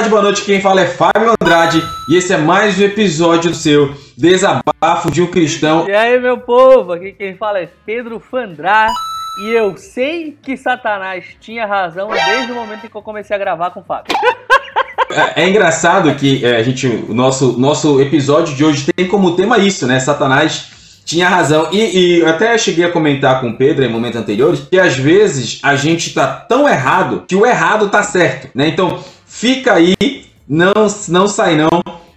tarde, boa noite. Quem fala é Fábio Andrade e esse é mais um episódio do seu Desabafo de um Cristão. E aí, meu povo, aqui quem fala é Pedro Fandrá e eu sei que Satanás tinha razão desde o momento em que eu comecei a gravar com o Fábio. É, é engraçado que é, a gente, o nosso, nosso episódio de hoje tem como tema isso, né? Satanás tinha razão. E, e até cheguei a comentar com o Pedro em momentos anteriores que às vezes a gente tá tão errado que o errado tá certo, né? Então fica aí, não, não sai não,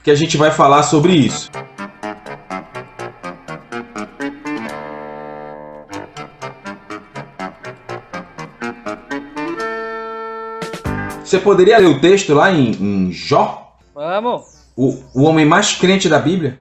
que a gente vai falar sobre isso. Você poderia ler o texto lá em, em Jó? Vamos! O, o homem mais crente da Bíblia?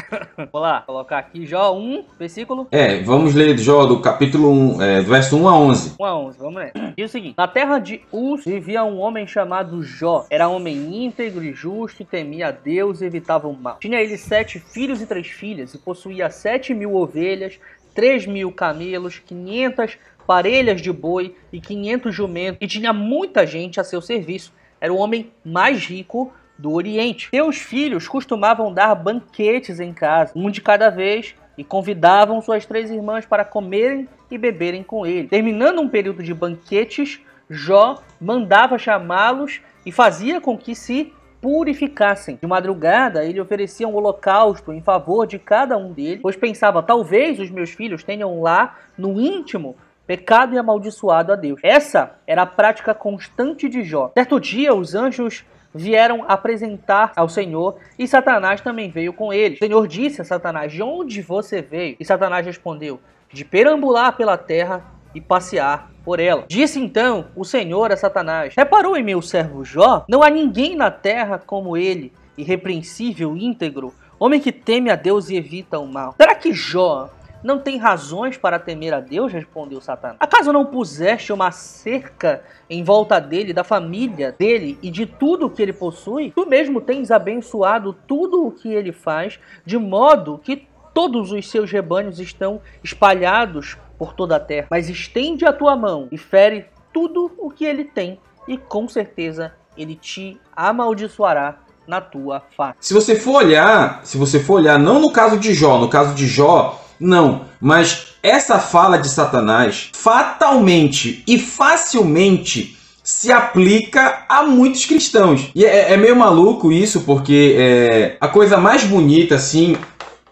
Vou lá, colocar aqui Jó 1, versículo. É, vamos ler Jó do capítulo 1, é, do verso 1 a 11. 1 a 11, vamos ler. Diz o seguinte: Na terra de Uz vivia um homem chamado Jó. Era homem íntegro e justo, temia a Deus e evitava o mal. Tinha ele sete filhos e três filhas, e possuía sete mil ovelhas, três mil camelos, quinhentas parelhas de boi e quinhentos jumentos, e tinha muita gente a seu serviço. Era o homem mais rico do Oriente. Seus filhos costumavam dar banquetes em casa, um de cada vez, e convidavam suas três irmãs para comerem e beberem com ele. Terminando um período de banquetes, Jó mandava chamá-los e fazia com que se purificassem. De madrugada, ele oferecia um holocausto em favor de cada um deles, pois pensava: talvez os meus filhos tenham lá, no íntimo, pecado e amaldiçoado a Deus. Essa era a prática constante de Jó. Certo dia, os anjos vieram apresentar ao Senhor e Satanás também veio com eles. O Senhor disse a Satanás: De onde você veio? E Satanás respondeu: De perambular pela terra e passear por ela. Disse então o Senhor a Satanás: Reparou em meu servo Jó? Não há ninguém na terra como ele, irrepreensível, íntegro, homem que teme a Deus e evita o mal. Será que Jó não tem razões para temer a Deus? Respondeu Satanás. Acaso não puseste uma cerca em volta dele, da família dele e de tudo o que ele possui? Tu mesmo tens abençoado tudo o que ele faz, de modo que todos os seus rebanhos estão espalhados por toda a terra. Mas estende a tua mão e fere tudo o que ele tem, e com certeza ele te amaldiçoará na tua face. Se você for olhar, se você for olhar, não no caso de Jó, no caso de Jó, não, mas essa fala de Satanás fatalmente e facilmente se aplica a muitos cristãos. E é, é meio maluco isso, porque é, a coisa mais bonita, assim,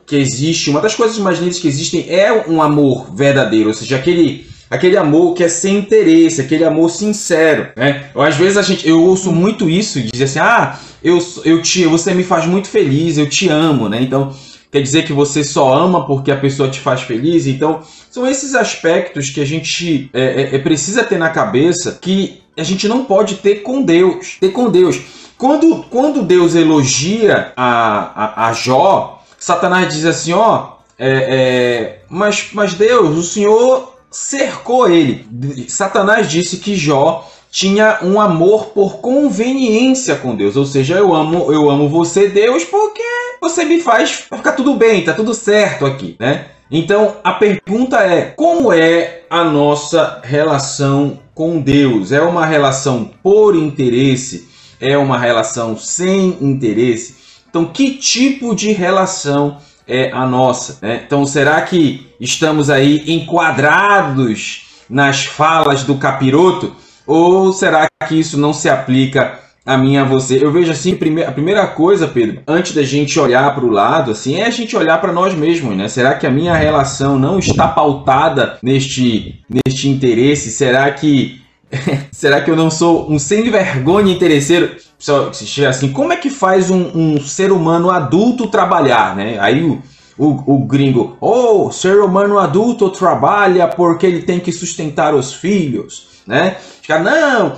que existe, uma das coisas mais lindas que existem é um amor verdadeiro, ou seja, aquele aquele amor que é sem interesse, aquele amor sincero, né? Às vezes a gente, eu ouço muito isso, dizer assim, ah, eu, eu te, você me faz muito feliz, eu te amo, né? Então quer dizer que você só ama porque a pessoa te faz feliz. Então, são esses aspectos que a gente é, é, é, precisa ter na cabeça que a gente não pode ter com Deus. Ter com Deus. Quando, quando Deus elogia a, a, a Jó, Satanás diz assim: ó, é, é, mas, mas Deus, o Senhor cercou ele. Satanás disse que Jó tinha um amor por conveniência com Deus, ou seja, eu amo, eu amo você, Deus, porque você me faz ficar tudo bem, tá tudo certo aqui, né? Então a pergunta é: como é a nossa relação com Deus? É uma relação por interesse? É uma relação sem interesse? Então, que tipo de relação é a nossa? Né? Então, será que estamos aí enquadrados nas falas do capiroto? Ou será que isso não se aplica a e a você? Eu vejo assim, a primeira coisa, Pedro, antes da gente olhar para o lado, assim, é a gente olhar para nós mesmos, né? Será que a minha relação não está pautada neste, neste interesse? Será que será que eu não sou um sem vergonha interesseiro? Se chega assim, como é que faz um, um ser humano adulto trabalhar, né? Aí o, o, o gringo, oh, ser humano adulto trabalha porque ele tem que sustentar os filhos né? Caras, não,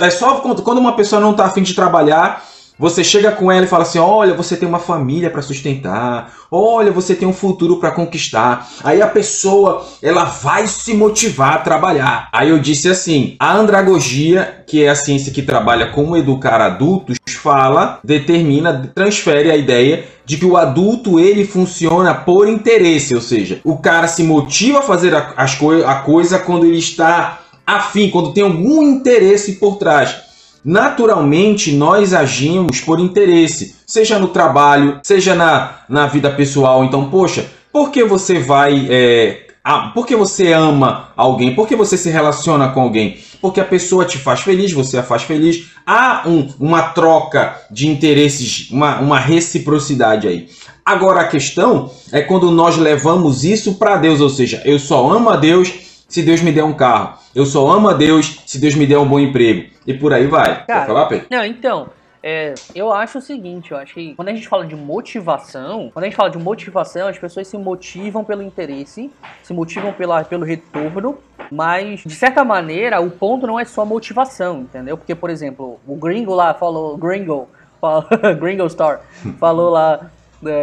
é só quando uma pessoa não está afim de trabalhar, você chega com ela e fala assim: olha, você tem uma família para sustentar, olha, você tem um futuro para conquistar. Aí a pessoa ela vai se motivar a trabalhar. Aí eu disse assim: a andragogia, que é a ciência que trabalha como educar adultos, fala, determina, transfere a ideia de que o adulto ele funciona por interesse, ou seja, o cara se motiva a fazer a, as co a coisa quando ele está afim, quando tem algum interesse por trás. naturalmente nós agimos por interesse, seja no trabalho, seja na, na vida pessoal. Então, poxa, por que você vai. É, a, por que você ama alguém? Por que você se relaciona com alguém? Porque a pessoa te faz feliz, você a faz feliz. Há um, uma troca de interesses, uma, uma reciprocidade aí. Agora a questão é quando nós levamos isso para Deus, ou seja, eu só amo a Deus se Deus me der um carro. Eu só amo a Deus se Deus me der um bom emprego. E por aí vai. Cara, Quer falar, Pedro? Não, então, é, eu acho o seguinte, eu acho que quando a gente fala de motivação, quando a gente fala de motivação, as pessoas se motivam pelo interesse, se motivam pela, pelo retorno, mas de certa maneira o ponto não é só motivação, entendeu? Porque, por exemplo, o Gringo lá falou, Gringo, falou, Gringo Star, falou lá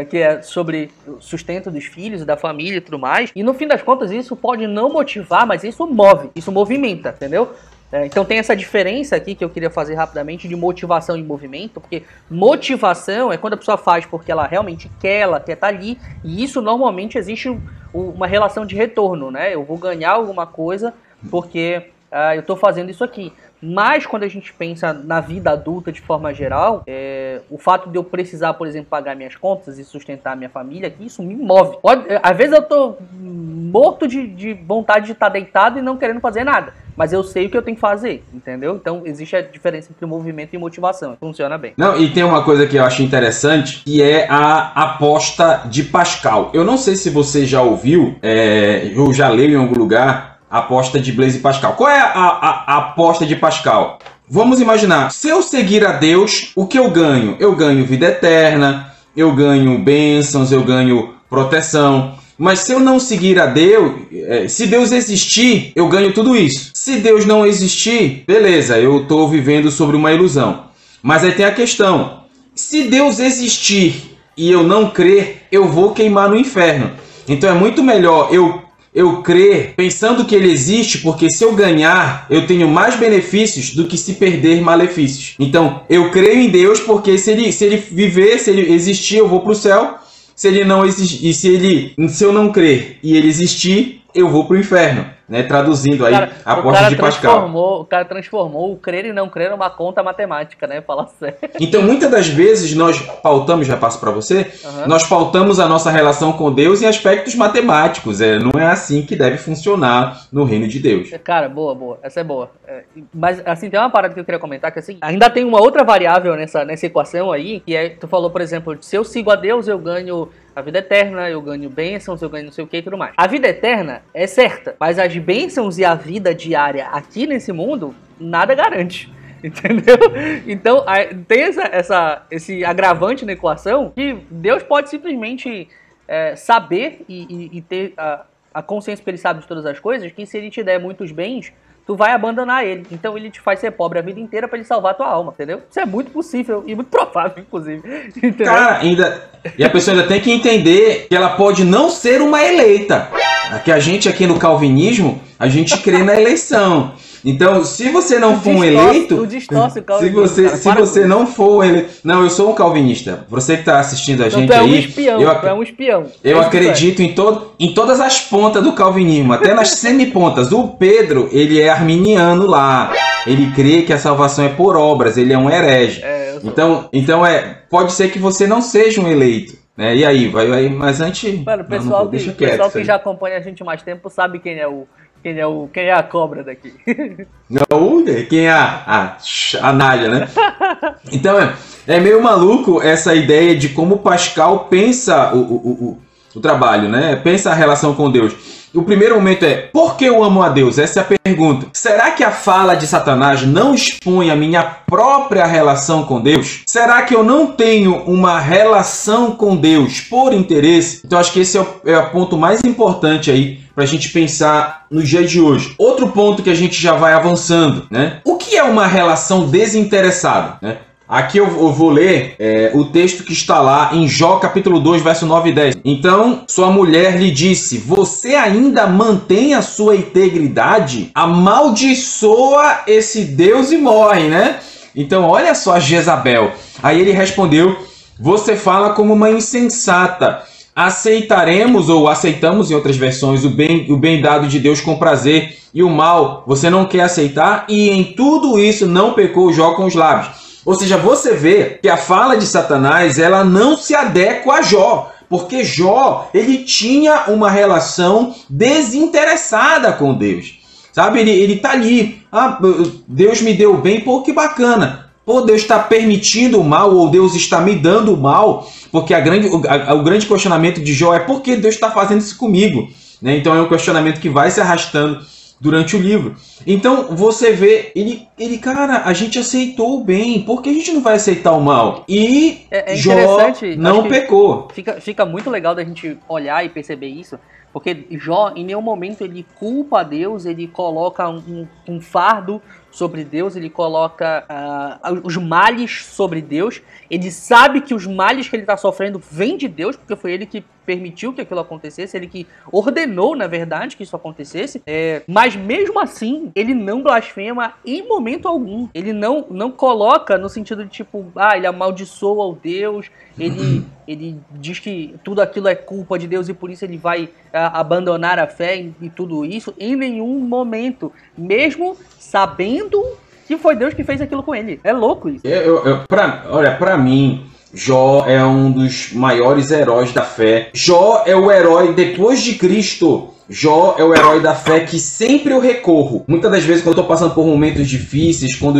que é sobre o sustento dos filhos e da família e tudo mais. E no fim das contas, isso pode não motivar, mas isso move, isso movimenta, entendeu? É, então tem essa diferença aqui que eu queria fazer rapidamente de motivação e movimento, porque motivação é quando a pessoa faz porque ela realmente quer, ela quer estar tá ali, e isso normalmente existe uma relação de retorno, né? Eu vou ganhar alguma coisa porque uh, eu estou fazendo isso aqui. Mas quando a gente pensa na vida adulta de forma geral, é, o fato de eu precisar, por exemplo, pagar minhas contas e sustentar minha família, isso me move. Pode, às vezes eu tô morto de, de vontade de estar tá deitado e não querendo fazer nada. Mas eu sei o que eu tenho que fazer, entendeu? Então existe a diferença entre movimento e motivação. Funciona bem. Não, e tem uma coisa que eu acho interessante, que é a aposta de Pascal. Eu não sei se você já ouviu, é, eu já leio em algum lugar aposta de Blaise Pascal. Qual é a, a, a aposta de Pascal? Vamos imaginar, se eu seguir a Deus, o que eu ganho? Eu ganho vida eterna, eu ganho bênçãos, eu ganho proteção. Mas se eu não seguir a Deus, é, se Deus existir, eu ganho tudo isso. Se Deus não existir, beleza, eu estou vivendo sobre uma ilusão. Mas aí tem a questão: se Deus existir e eu não crer, eu vou queimar no inferno. Então é muito melhor eu eu crer pensando que ele existe, porque se eu ganhar, eu tenho mais benefícios do que se perder malefícios. Então, eu creio em Deus porque se ele, se ele viver, se ele existir, eu vou para o céu. Se ele não existir, e se ele, se eu não crer e ele existir, eu vou para o inferno né, traduzindo aí cara, a porta de Pascal. O cara transformou o crer e não crer numa conta matemática, né? Fala sério. Então, muitas das vezes nós pautamos, já passo para você, uhum. nós pautamos a nossa relação com Deus em aspectos matemáticos. É, não é assim que deve funcionar no reino de Deus. Cara, boa, boa. Essa é boa. É, mas, assim, tem uma parada que eu queria comentar que, assim, ainda tem uma outra variável nessa, nessa equação aí, que é, tu falou, por exemplo, se eu sigo a Deus, eu ganho a vida eterna, eu ganho bênçãos, eu ganho não sei o que e tudo mais. A vida eterna é certa, mas as bênçãos e a vida diária aqui nesse mundo, nada garante. Entendeu? Então, tem essa, essa, esse agravante na equação que Deus pode simplesmente é, saber e, e, e ter a, a consciência que ele sabe de todas as coisas, que se ele te der muitos bens, tu vai abandonar ele. Então ele te faz ser pobre a vida inteira para ele salvar a tua alma, entendeu? Isso é muito possível e muito provável, inclusive. Entendeu? Cara, ainda. E a pessoa ainda tem que entender que ela pode não ser uma eleita. Que a gente aqui no calvinismo, a gente crê na eleição. Então, se você não for um eleito, distorce o se você, cara, se você não for eleito, não, eu sou um calvinista. Você que está assistindo a então, gente tu é aí, um espião, eu, tu é um espião. Eu é acredito em todo, em todas as pontas do calvinismo, até nas semipontas. O Pedro, ele é arminiano lá. Ele crê que a salvação é por obras, ele é um herege. É, então, então é, pode ser que você não seja um eleito. Né? E aí, vai, vai mas antes. Mano, o pessoal, não, não, que, pessoal que já acompanha a gente mais tempo sabe quem é o quem é, o, quem é a cobra daqui? Não, quem é a, a, a Nádia, né? Então é, é meio maluco essa ideia de como Pascal pensa o, o, o, o trabalho, né? Pensa a relação com Deus. O primeiro momento é: por que eu amo a Deus? Essa é a pergunta. Será que a fala de Satanás não expõe a minha própria relação com Deus? Será que eu não tenho uma relação com Deus por interesse? Então acho que esse é o, é o ponto mais importante aí para a gente pensar no dia de hoje. Outro ponto que a gente já vai avançando, né? O que é uma relação desinteressada? Né? Aqui eu, vou ler é, o texto que está lá em Jó capítulo 2, verso 9 e 10. Então sua mulher lhe disse: Você ainda mantém a sua integridade? Amaldiçoa esse Deus e morre, né? Então olha só Jezabel. Aí ele respondeu: Você fala como uma insensata. aceitaremos ou aceitamos em outras versões o bem, o bem dado de Deus com prazer e o mal você não quer aceitar e em tudo isso não pecou Jó com os lábios. Ou seja, você vê que a fala de Satanás ela não se adequa a Jó, porque Jó ele tinha uma relação desinteressada com Deus. Sabe, ele, ele tá ali. Ah, Deus me deu bem, pô, que bacana. Pô, Deus está permitindo o mal, ou Deus está me dando o mal, porque a grande, o, a, o grande questionamento de Jó é por que Deus está fazendo isso comigo? Né? Então é um questionamento que vai se arrastando durante o livro. Então você vê, ele, ele, cara, a gente aceitou o bem, por que a gente não vai aceitar o mal? E é, é Jó não pecou. Fica, fica muito legal da gente olhar e perceber isso, porque Jó, em nenhum momento, ele culpa a Deus, ele coloca um, um fardo sobre Deus, ele coloca uh, os males sobre Deus. Ele sabe que os males que ele está sofrendo vêm de Deus, porque foi ele que permitiu que aquilo acontecesse, ele que ordenou, na verdade, que isso acontecesse. É, mas mesmo assim, ele não blasfema em momento algum. Ele não, não coloca no sentido de tipo, ah, ele amaldiçoa o Deus, ele, ele diz que tudo aquilo é culpa de Deus e por isso ele vai ah, abandonar a fé e, e tudo isso. Em nenhum momento, mesmo sabendo que foi Deus que fez aquilo com ele. É louco isso. Eu, eu, pra, olha, para mim, Jó é um dos maiores heróis da fé. Jó é o herói depois de Cristo. Jó é o herói da fé que sempre eu recorro. Muitas das vezes, quando eu tô passando por momentos difíceis, quando,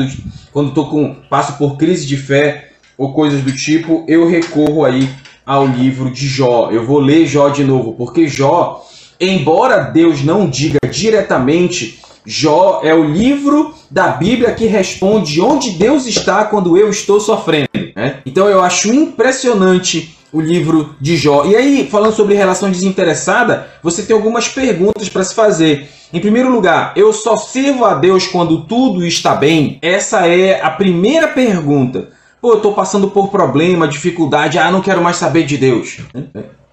quando tô com, passo por crise de fé ou coisas do tipo, eu recorro aí ao livro de Jó. Eu vou ler Jó de novo, porque Jó, embora Deus não diga diretamente Jó é o livro da Bíblia que responde onde Deus está quando eu estou sofrendo. Né? Então eu acho impressionante o livro de Jó. E aí, falando sobre relação desinteressada, você tem algumas perguntas para se fazer. Em primeiro lugar, eu só sirvo a Deus quando tudo está bem? Essa é a primeira pergunta. Pô, eu estou passando por problema, dificuldade, ah, não quero mais saber de Deus.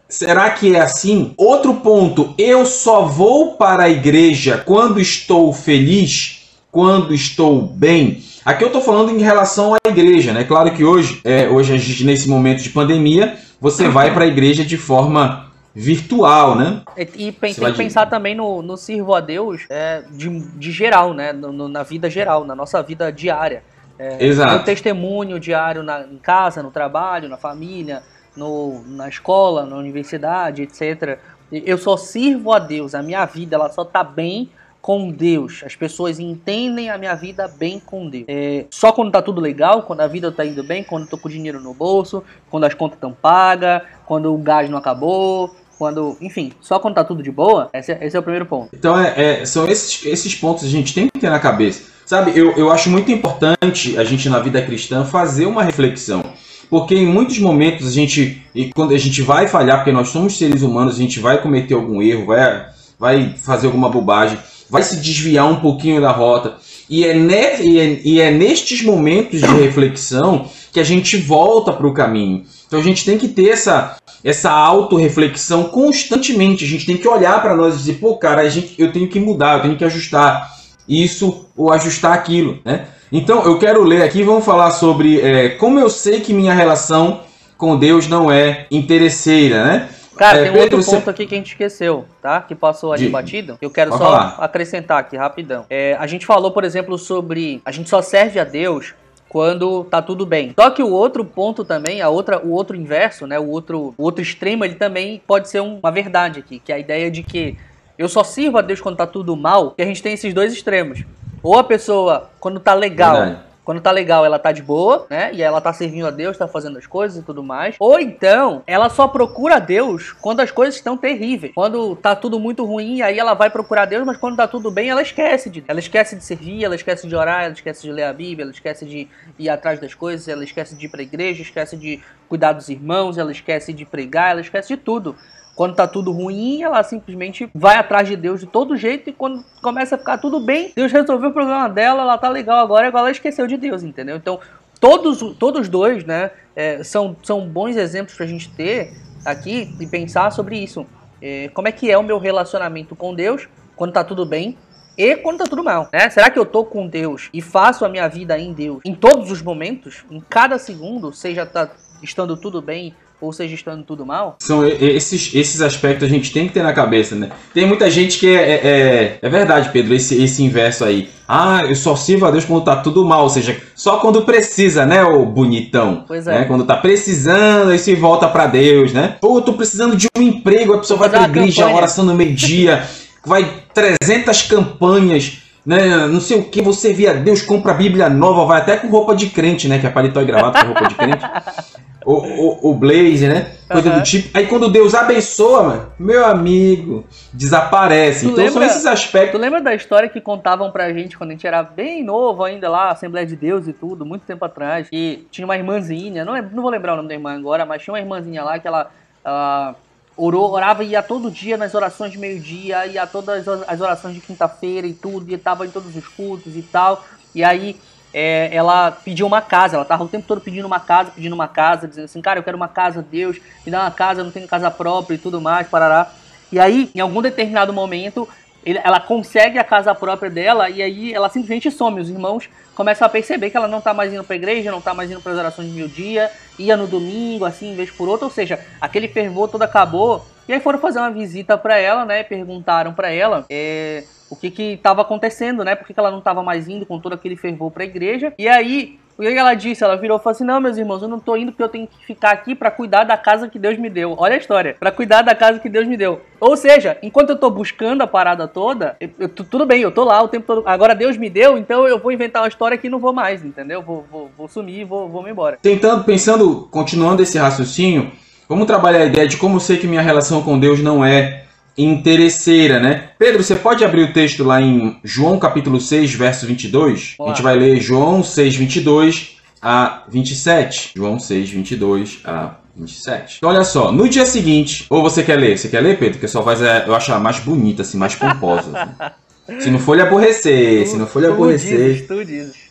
Será que é assim? Outro ponto, eu só vou para a igreja quando estou feliz, quando estou bem. Aqui eu estou falando em relação à igreja, né? Claro que hoje, é, hoje a gente, nesse momento de pandemia, você vai para a igreja de forma virtual, né? E, e tem que pensar também no, no sirvo a Deus é, de, de geral, né? No, no, na vida geral, na nossa vida diária. É, Exato. No testemunho diário na, em casa, no trabalho, na família, no, na escola, na universidade, etc. Eu só sirvo a Deus, a minha vida ela só tá bem com Deus. As pessoas entendem a minha vida bem com Deus. É, só quando tá tudo legal, quando a vida tá indo bem, quando eu tô com dinheiro no bolso, quando as contas estão pagas, quando o gás não acabou, quando, enfim, só quando tá tudo de boa, esse, é, esse é o primeiro ponto. Então, é, é, são esses, esses pontos que a gente tem que ter na cabeça. Sabe, eu, eu acho muito importante a gente na vida cristã fazer uma reflexão porque em muitos momentos a gente, e quando a gente vai falhar, porque nós somos seres humanos, a gente vai cometer algum erro, vai, vai fazer alguma bobagem, vai se desviar um pouquinho da rota. E é, ne, e é, é nestes momentos de reflexão que a gente volta para o caminho. Então a gente tem que ter essa, essa autorreflexão constantemente. A gente tem que olhar para nós e dizer, pô, cara, a gente, eu tenho que mudar, eu tenho que ajustar isso ou ajustar aquilo, né? Então eu quero ler aqui, vamos falar sobre é, como eu sei que minha relação com Deus não é interesseira, né? Cara, é, tem um Pedro, outro ponto você... aqui que a gente esqueceu, tá? Que passou ali de... batido. Eu quero só falar. acrescentar aqui rapidão. É, a gente falou, por exemplo, sobre a gente só serve a Deus quando tá tudo bem. Só que o outro ponto também, a outra, o outro inverso, né? O outro, o outro extremo, ele também pode ser uma verdade aqui, que é a ideia de que eu só sirvo a Deus quando tá tudo mal, que a gente tem esses dois extremos. Ou a pessoa, quando tá legal, Verdade. Quando tá legal, ela tá de boa, né? E ela tá servindo a Deus, tá fazendo as coisas e tudo mais. Ou então, ela só procura Deus quando as coisas estão terríveis. Quando tá tudo muito ruim, aí ela vai procurar Deus, mas quando tá tudo bem, ela esquece de. Ela esquece de servir, ela esquece de orar, ela esquece de ler a Bíblia, ela esquece de ir atrás das coisas, ela esquece de ir pra igreja, esquece de cuidar dos irmãos, ela esquece de pregar, ela esquece de tudo. Quando tá tudo ruim, ela simplesmente vai atrás de Deus de todo jeito e quando começa a ficar tudo bem, Deus resolveu o problema dela, ela tá legal agora, agora ela esqueceu de Deus, entendeu? Então, todos, todos dois, né, é, são, são bons exemplos pra gente ter aqui e pensar sobre isso. É, como é que é o meu relacionamento com Deus quando tá tudo bem e quando tá tudo mal, né? Será que eu tô com Deus e faço a minha vida em Deus em todos os momentos, em cada segundo, seja tá estando tudo bem ou seja, estando tudo mal? São esses, esses aspectos a gente tem que ter na cabeça, né? Tem muita gente que é, é, é, é verdade, Pedro, esse, esse inverso aí. Ah, eu só sirvo a Deus quando tá tudo mal, ou seja, só quando precisa, né, o bonitão? Pois é. Né? Quando tá precisando, aí se volta para Deus, né? Pô, eu tô precisando de um emprego, a pessoa vai pra igreja, oração no meio-dia, vai 300 campanhas né? Não sei o que, você via Deus, compra a Bíblia nova, vai até com roupa de crente, né? Que é paletó e gravata com roupa de crente. O, o, o blaze, né? Coisa uhum. do tipo. Aí quando Deus abençoa, mano, meu amigo, desaparece. Tu então lembra, são esses aspectos. Tu lembra da história que contavam pra gente quando a gente era bem novo ainda lá, Assembleia de Deus e tudo, muito tempo atrás, que tinha uma irmãzinha, não, não vou lembrar o nome da irmã agora, mas tinha uma irmãzinha lá que ela. ela orou, orava e ia todo dia nas orações de meio-dia, ia todas as orações de quinta-feira e tudo, e estava em todos os cultos e tal. E aí é, ela pediu uma casa, ela estava o tempo todo pedindo uma casa, pedindo uma casa, dizendo assim, cara, eu quero uma casa, Deus, me dá uma casa, eu não tenho casa própria e tudo mais, parará. E aí, em algum determinado momento, ela consegue a casa própria dela e aí ela simplesmente some. Os irmãos começam a perceber que ela não está mais indo para a igreja, não está mais indo para as orações de meio-dia, ia no domingo, assim, vez por outro. Ou seja, aquele fervor todo acabou. E aí foram fazer uma visita para ela, né? Perguntaram para ela é, o que que estava acontecendo, né? Por que, que ela não estava mais indo com todo aquele fervor para a igreja. E aí o que ela disse? Ela virou e falou assim: Não, meus irmãos, eu não tô indo porque eu tenho que ficar aqui para cuidar da casa que Deus me deu. Olha a história, para cuidar da casa que Deus me deu. Ou seja, enquanto eu tô buscando a parada toda, eu, eu, tudo bem, eu tô lá o tempo todo. Agora Deus me deu, então eu vou inventar uma história que não vou mais, entendeu? Vou, vou, vou sumir vou, vou me embora. Tentando, pensando, continuando esse raciocínio, vamos trabalhar a ideia de como eu sei que minha relação com Deus não é interesseira, né? Pedro, você pode abrir o texto lá em João capítulo 6, verso 22? Olá. A gente vai ler João 6, 22 a 27. João 6, 22 a 27. Então, olha só, no dia seguinte, ou você quer ler? Você quer ler, Pedro? Que só faz, é, eu acho mais bonita, assim, mais pomposa. Assim. Se não for lhe aborrecer, tu, se não for lhe aborrecer. Tu dizes,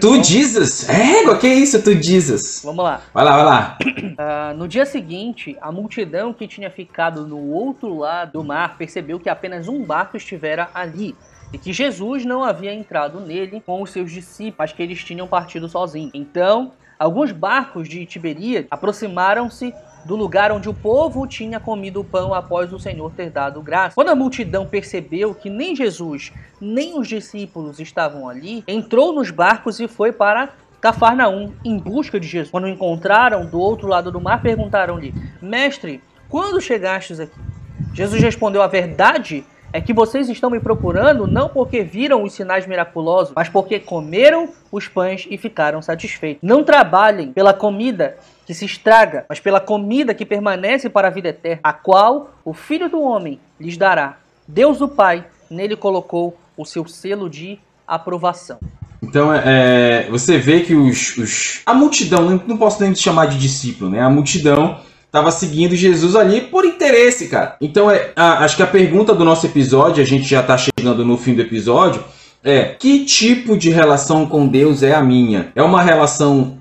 tu dizes. Tu É, que é isso, tu dizes? Vamos lá. Vai lá, vai lá. Uh, no dia seguinte, a multidão que tinha ficado no outro lado do mar percebeu que apenas um barco estivera ali e que Jesus não havia entrado nele com os seus discípulos, mas que eles tinham partido sozinhos. Então, alguns barcos de Tiberia aproximaram-se do lugar onde o povo tinha comido o pão após o Senhor ter dado graça. Quando a multidão percebeu que nem Jesus nem os discípulos estavam ali, entrou nos barcos e foi para Cafarnaum em busca de Jesus. Quando o encontraram do outro lado do mar, perguntaram-lhe: Mestre, quando chegastes aqui? Jesus respondeu: A verdade é que vocês estão me procurando não porque viram os sinais miraculosos, mas porque comeram os pães e ficaram satisfeitos. Não trabalhem pela comida que se estraga, mas pela comida que permanece para a vida eterna, a qual o Filho do Homem lhes dará. Deus o Pai nele colocou o seu selo de aprovação. Então, é, é você vê que os, os, a multidão, não posso nem chamar de discípulo, né? A multidão estava seguindo Jesus ali por interesse, cara. Então, é, a, acho que a pergunta do nosso episódio, a gente já está chegando no fim do episódio, é: que tipo de relação com Deus é a minha? É uma relação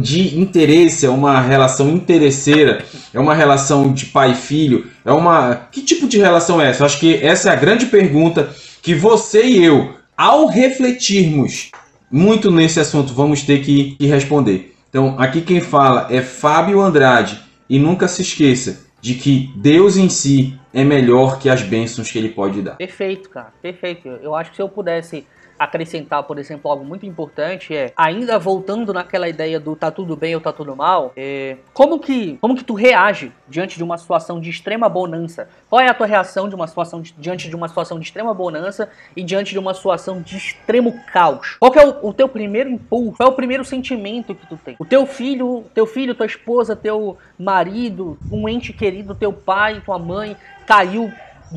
de interesse, é uma relação interesseira, é uma relação de pai e filho, é uma. Que tipo de relação é essa? Acho que essa é a grande pergunta que você e eu, ao refletirmos muito nesse assunto, vamos ter que, que responder. Então, aqui quem fala é Fábio Andrade e nunca se esqueça de que Deus em si é melhor que as bênçãos que ele pode dar. Perfeito, cara, perfeito. Eu acho que se eu pudesse acrescentar, por exemplo, algo muito importante é, ainda voltando naquela ideia do tá tudo bem ou tá tudo mal, é, como que como que tu reage diante de uma situação de extrema bonança? Qual é a tua reação de uma situação de, diante de uma situação de extrema bonança e diante de uma situação de extremo caos? Qual é o, o, teu primeiro impulso? Qual é o primeiro sentimento que tu tem? O teu filho, teu filho, tua esposa, teu marido, um ente querido, teu pai, tua mãe caiu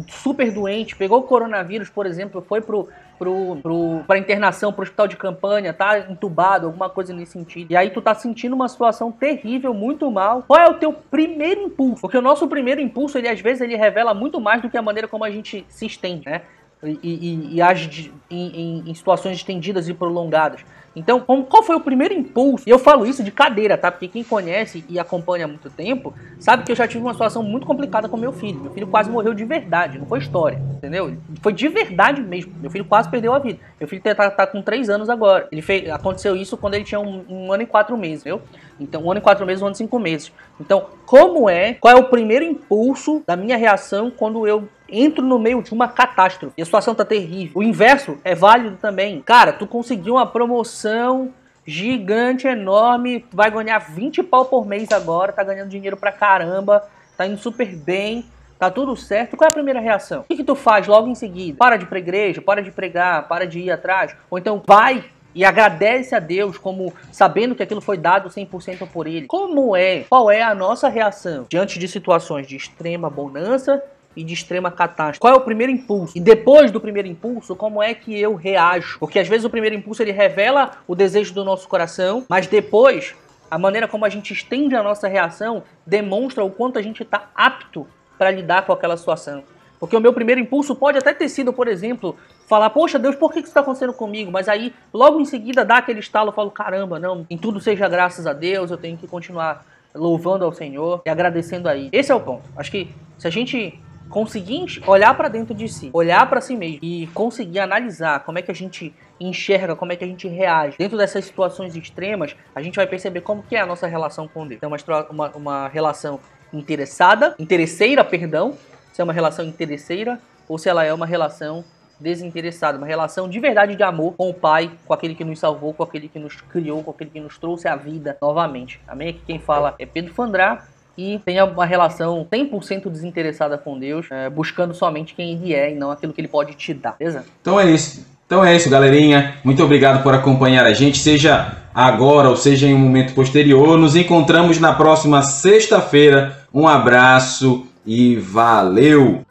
super doente, pegou o coronavírus, por exemplo, foi pro pro, pro, pra internação, pro hospital de campanha, tá entubado, alguma coisa nesse sentido. E aí tu tá sentindo uma situação terrível, muito mal. Qual é o teu primeiro impulso? Porque o nosso primeiro impulso, ele às vezes ele revela muito mais do que a maneira como a gente se estende, né? e, e, e age em, em, em situações estendidas e prolongadas. Então, qual foi o primeiro impulso? Eu falo isso de cadeira, tá? Porque quem conhece e acompanha há muito tempo sabe que eu já tive uma situação muito complicada com meu filho. Meu filho quase morreu de verdade, não foi história, entendeu? Foi de verdade mesmo. Meu filho quase perdeu a vida. Meu filho tá, tá com 3 anos agora. Ele fez, aconteceu isso quando ele tinha um, um ano e 4 meses, viu? Então, um ano e 4 meses, um ano e 5 meses. Então, como é, qual é o primeiro impulso da minha reação quando eu entro no meio de uma catástrofe e a situação tá terrível. O inverso é válido também. Cara, tu conseguiu uma promoção gigante, enorme, vai ganhar 20 pau por mês agora, tá ganhando dinheiro pra caramba, tá indo super bem, tá tudo certo. Qual é a primeira reação? O que, que tu faz logo em seguida? Para de ir pra igreja, para de pregar, para de ir atrás, ou então vai e agradece a Deus como sabendo que aquilo foi dado 100% por ele. Como é? Qual é a nossa reação diante de situações de extrema bonança e de extrema catástrofe. Qual é o primeiro impulso? E depois do primeiro impulso, como é que eu reajo? Porque às vezes o primeiro impulso ele revela o desejo do nosso coração, mas depois a maneira como a gente estende a nossa reação demonstra o quanto a gente está apto para lidar com aquela situação. Porque o meu primeiro impulso pode até ter sido, por exemplo, falar, poxa Deus, por que isso está acontecendo comigo? Mas aí, logo em seguida, dá aquele estalo, eu falo, caramba, não, em tudo seja graças a Deus, eu tenho que continuar louvando ao Senhor e agradecendo aí. Esse é o ponto. Acho que se a gente conseguir olhar para dentro de si, olhar para si mesmo e conseguir analisar como é que a gente enxerga, como é que a gente reage dentro dessas situações extremas, a gente vai perceber como que é a nossa relação com Deus. É uma, uma, uma relação interessada, interesseira, perdão, se é uma relação interesseira ou se ela é uma relação desinteressada, uma relação de verdade de amor com o Pai, com aquele que nos salvou, com aquele que nos criou, com aquele que nos trouxe à vida novamente. Amém? Aqui quem fala é Pedro Fandrá e tenha uma relação 100% desinteressada com Deus, é, buscando somente quem Ele é e não aquilo que Ele pode te dar, beleza? Então é isso. Então é isso, galerinha. Muito obrigado por acompanhar a gente, seja agora ou seja em um momento posterior. Nos encontramos na próxima sexta-feira. Um abraço e valeu!